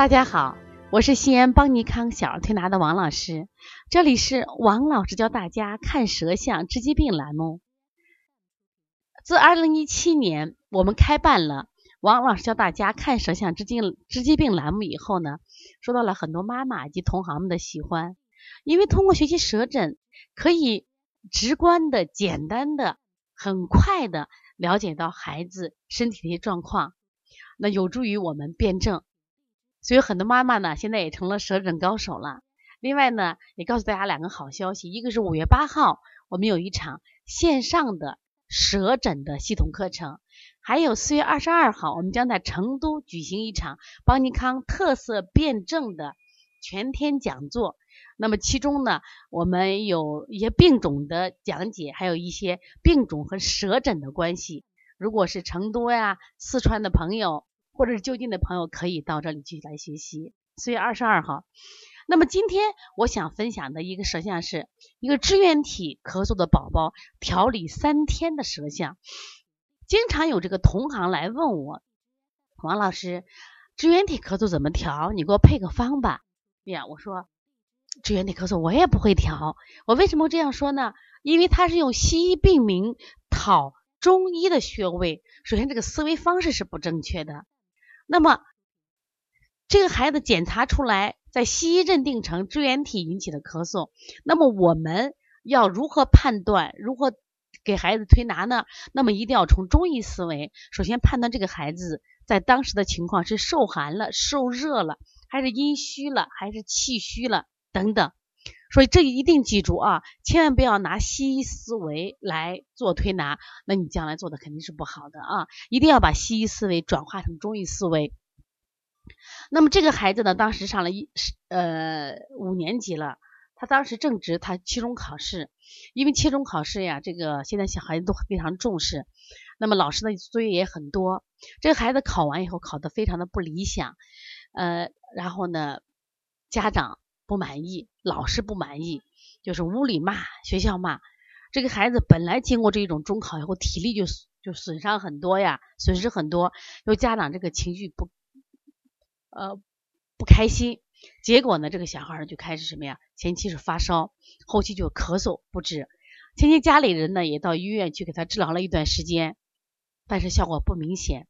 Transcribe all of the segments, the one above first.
大家好，我是西安邦尼康小儿推拿的王老师，这里是王老师教大家看舌象治疾病栏目。自二零一七年我们开办了王老师教大家看舌象治疾治疾病栏目以后呢，受到了很多妈妈及同行们的喜欢，因为通过学习舌诊，可以直观的、简单的、很快的了解到孩子身体的一些状况，那有助于我们辩证。所以很多妈妈呢，现在也成了舌诊高手了。另外呢，也告诉大家两个好消息，一个是五月八号我们有一场线上的舌诊的系统课程，还有四月二十二号我们将在成都举行一场邦尼康特色辩证的全天讲座。那么其中呢，我们有一些病种的讲解，还有一些病种和舌诊的关系。如果是成都呀、四川的朋友。或者是就近的朋友可以到这里去来学习。四月二十二号，那么今天我想分享的一个舌象是一个支原体咳嗽的宝宝调理三天的舌象。经常有这个同行来问我，王老师，支原体咳嗽怎么调？你给我配个方吧。呀，我说支原体咳嗽我也不会调。我为什么这样说呢？因为它是用西医病名讨中医的穴位，首先这个思维方式是不正确的。那么，这个孩子检查出来，在西医认定成支原体引起的咳嗽。那么我们要如何判断？如何给孩子推拿呢？那么一定要从中医思维，首先判断这个孩子在当时的情况是受寒了、受热了，还是阴虚了，还是气虚了等等。所以这一定记住啊，千万不要拿西医思维来做推拿，那你将来做的肯定是不好的啊！一定要把西医思维转化成中医思维。那么这个孩子呢，当时上了一呃五年级了，他当时正值他期中考试，因为期中考试呀，这个现在小孩子都非常重视，那么老师的作业也很多。这个孩子考完以后考得非常的不理想，呃，然后呢，家长。不满意，老师不满意，就是屋里骂，学校骂。这个孩子本来经过这种中考以后，体力就就损伤很多呀，损失很多。又家长这个情绪不呃不开心，结果呢，这个小孩就开始什么呀？前期是发烧，后期就咳嗽不止。前期家里人呢也到医院去给他治疗了一段时间，但是效果不明显。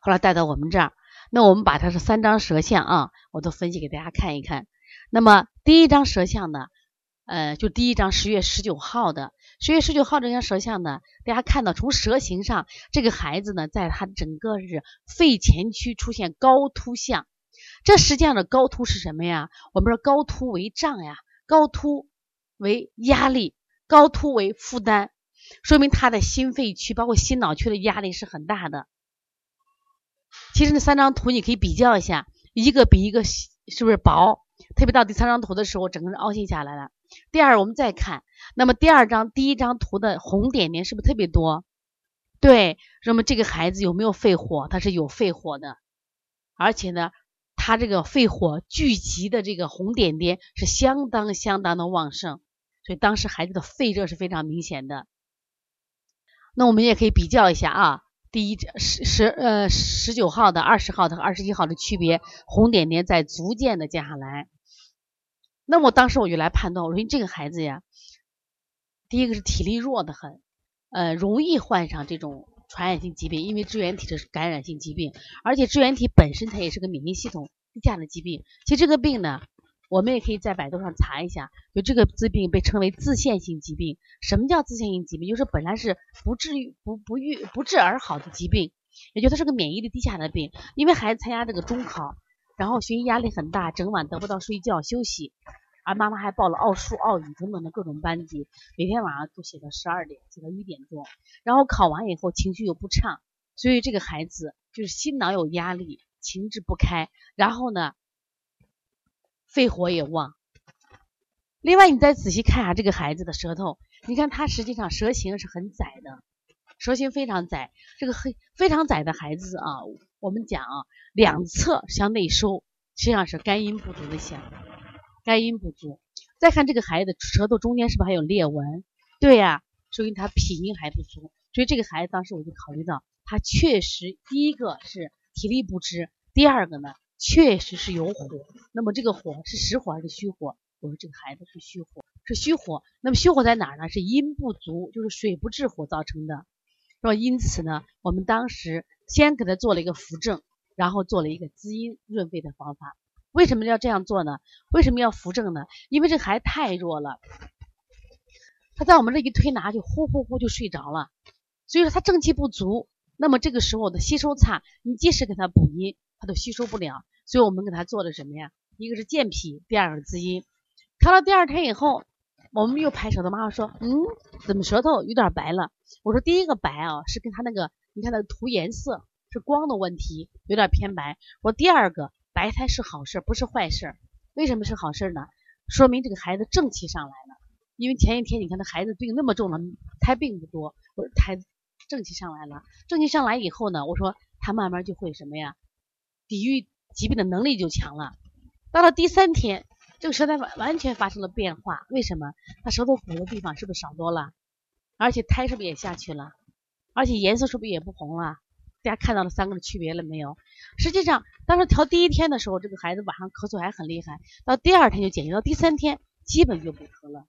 后来带到我们这儿，那我们把他是三张舌象啊，我都分析给大家看一看。那么第一张舌象呢，呃，就第一张十月十九号的，十月十九号这张舌象呢，大家看到从舌形上，这个孩子呢，在他整个是肺前区出现高凸象，这实际上的高凸是什么呀？我们说高凸为胀呀，高凸为压力，高凸为负担，说明他的心肺区包括心脑区的压力是很大的。其实那三张图你可以比较一下，一个比一个是不是薄？特别到第三张图的时候，整个人凹陷下来了。第二，我们再看，那么第二张第一张图的红点点是不是特别多？对，那么这个孩子有没有肺火？他是有肺火的，而且呢，他这个肺火聚集的这个红点点是相当相当的旺盛，所以当时孩子的肺热是非常明显的。那我们也可以比较一下啊，第一十十呃十九号的、二十号的和二十一号的区别，红点点在逐渐的降下来。那么当时我就来判断，我说这个孩子呀，第一个是体力弱的很，呃，容易患上这种传染性疾病，因为支原体是感染性疾病，而且支原体本身它也是个免疫系统低下的疾病。其实这个病呢，我们也可以在百度上查一下，就这个疾病被称为自限性疾病。什么叫自限性疾病？就是本来是不治愈、不不愈、不治而好的疾病，也就它是个免疫力低下的病。因为孩子参加这个中考。然后学习压力很大，整晚得不到睡觉休息，而妈妈还报了奥数、奥语等等的各种班级，每天晚上都写到十二点，写到一点多。然后考完以后情绪又不畅，所以这个孩子就是心脑有压力，情志不开。然后呢，肺火也旺。另外，你再仔细看下这个孩子的舌头，你看他实际上舌形是很窄的，舌形非常窄。这个很非常窄的孩子啊。我们讲啊，两侧向内收，实际上是肝阴不足的象，肝阴不足。再看这个孩子舌头中间是不是还有裂纹？对呀，说明他脾阴还不足。所以这个孩子当时我就考虑到，他确实第一个是体力不支，第二个呢确实是有火，那么这个火是实火还是虚火？我说这个孩子是虚火，是虚火。那么虚火在哪儿呢？是阴不足，就是水不制火造成的。说因此呢，我们当时先给他做了一个扶正，然后做了一个滋阴润肺的方法。为什么要这样做呢？为什么要扶正呢？因为这孩子太弱了，他在我们这一推拿就呼呼呼就睡着了，所以说他正气不足。那么这个时候的吸收差，你即使给他补阴，他都吸收不了。所以我们给他做的什么呀？一个是健脾，第二个滋阴。调到第二天以后，我们又拍舌头，妈妈说：“嗯，怎么舌头有点白了？”我说：“第一个白啊，是跟他那个，你看那个涂颜色是光的问题，有点偏白。我说第二个白胎是好事，不是坏事。为什么是好事呢？说明这个孩子正气上来了。因为前一天你看那孩子病那么重了，胎并不多，我说胎正气上来了。正气上来以后呢，我说他慢慢就会什么呀，抵御疾病的能力就强了。到了第三天。这个舌苔完完全发生了变化，为什么？他舌头鼓的地方是不是少多了？而且苔是不是也下去了？而且颜色是不是也不红了？大家看到了三个的区别了没有？实际上，当时调第一天的时候，这个孩子晚上咳嗽还很厉害，到第二天就减轻，到第三天基本就不咳了。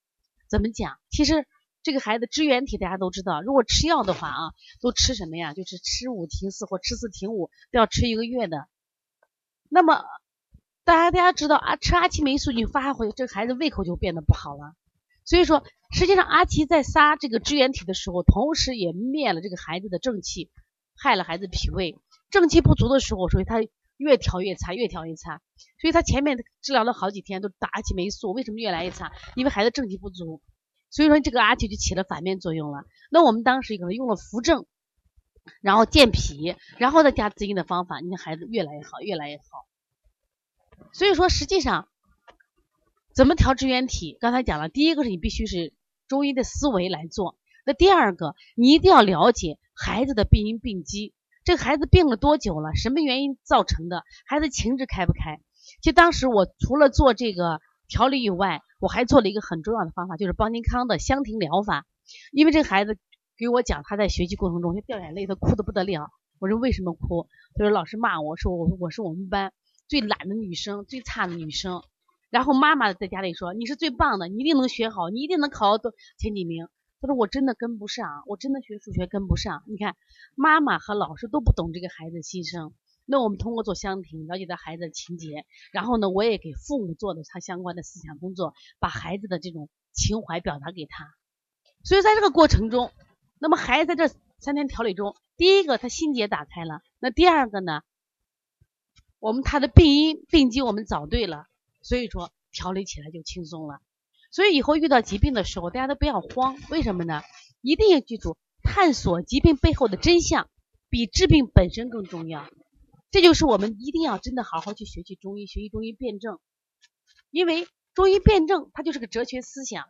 怎么讲？其实这个孩子支原体大家都知道，如果吃药的话啊，都吃什么呀？就是吃五停四或吃四停五，都要吃一个月的。那么。大家大家知道啊，吃阿奇霉素你发回这个孩子胃口就变得不好了。所以说，实际上阿奇在杀这个支原体的时候，同时也灭了这个孩子的正气，害了孩子脾胃。正气不足的时候，所以他越调越差，越调越差。所以他前面治疗了好几天都打阿奇霉素，为什么越来越差？因为孩子正气不足。所以说这个阿奇就起了反面作用了。那我们当时可能用了扶正，然后健脾，然后再加滋阴的方法，你的孩子越来越好，越来越好。所以说，实际上怎么调支原体？刚才讲了，第一个是你必须是中医的思维来做。那第二个，你一定要了解孩子的病因病机。这个孩子病了多久了？什么原因造成的？孩子情志开不开？其实当时我除了做这个调理以外，我还做了一个很重要的方法，就是邦尼康的香庭疗法。因为这个孩子给我讲，他在学习过程中就掉眼泪，他哭的不得了。我说为什么哭？他说老师骂我说我我是我们班。最懒的女生，最差的女生，然后妈妈在家里说：“你是最棒的，你一定能学好，你一定能考到前几名。”他说：“我真的跟不上，我真的学数学跟不上。”你看，妈妈和老师都不懂这个孩子心声。那我们通过做香庭，了解到孩子的情节，然后呢，我也给父母做的他相关的思想工作，把孩子的这种情怀表达给他。所以在这个过程中，那么孩子在这三天调理中，第一个他心结打开了，那第二个呢？我们他的病因病机我们找对了，所以说调理起来就轻松了。所以以后遇到疾病的时候，大家都不要慌。为什么呢？一定要记住，探索疾病背后的真相，比治病本身更重要。这就是我们一定要真的好好去学习中医，学习中医辩证。因为中医辩证它就是个哲学思想。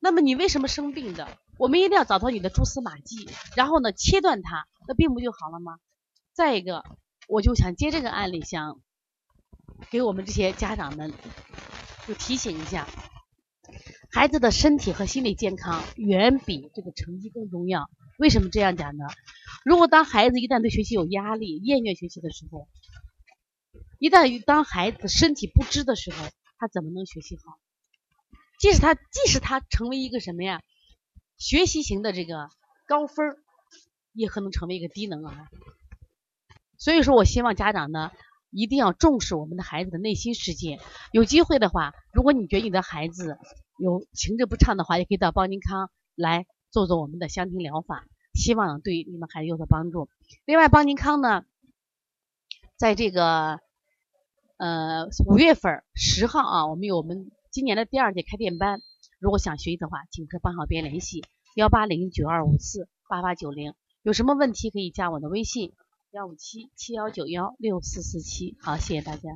那么你为什么生病的？我们一定要找到你的蛛丝马迹，然后呢切断它，那病不就好了吗？再一个。我就想接这个案例，想给我们这些家长们就提醒一下，孩子的身体和心理健康远比这个成绩更重要。为什么这样讲呢？如果当孩子一旦对学习有压力、厌倦学习的时候，一旦当孩子身体不支的时候，他怎么能学习好？即使他即使他成为一个什么呀，学习型的这个高分，也可能成为一个低能儿。所以说我希望家长呢，一定要重视我们的孩子的内心世界。有机会的话，如果你觉得你的孩子有情志不畅的话，也可以到邦尼康来做做我们的香庭疗法，希望对你们孩子有所帮助。另外，邦尼康呢，在这个呃五月份十号啊，我们有我们今年的第二届开店班，如果想学习的话，请和班小编联系幺八零九二五四八八九零，有什么问题可以加我的微信。幺五七七幺九幺六四四七，好，谢谢大家。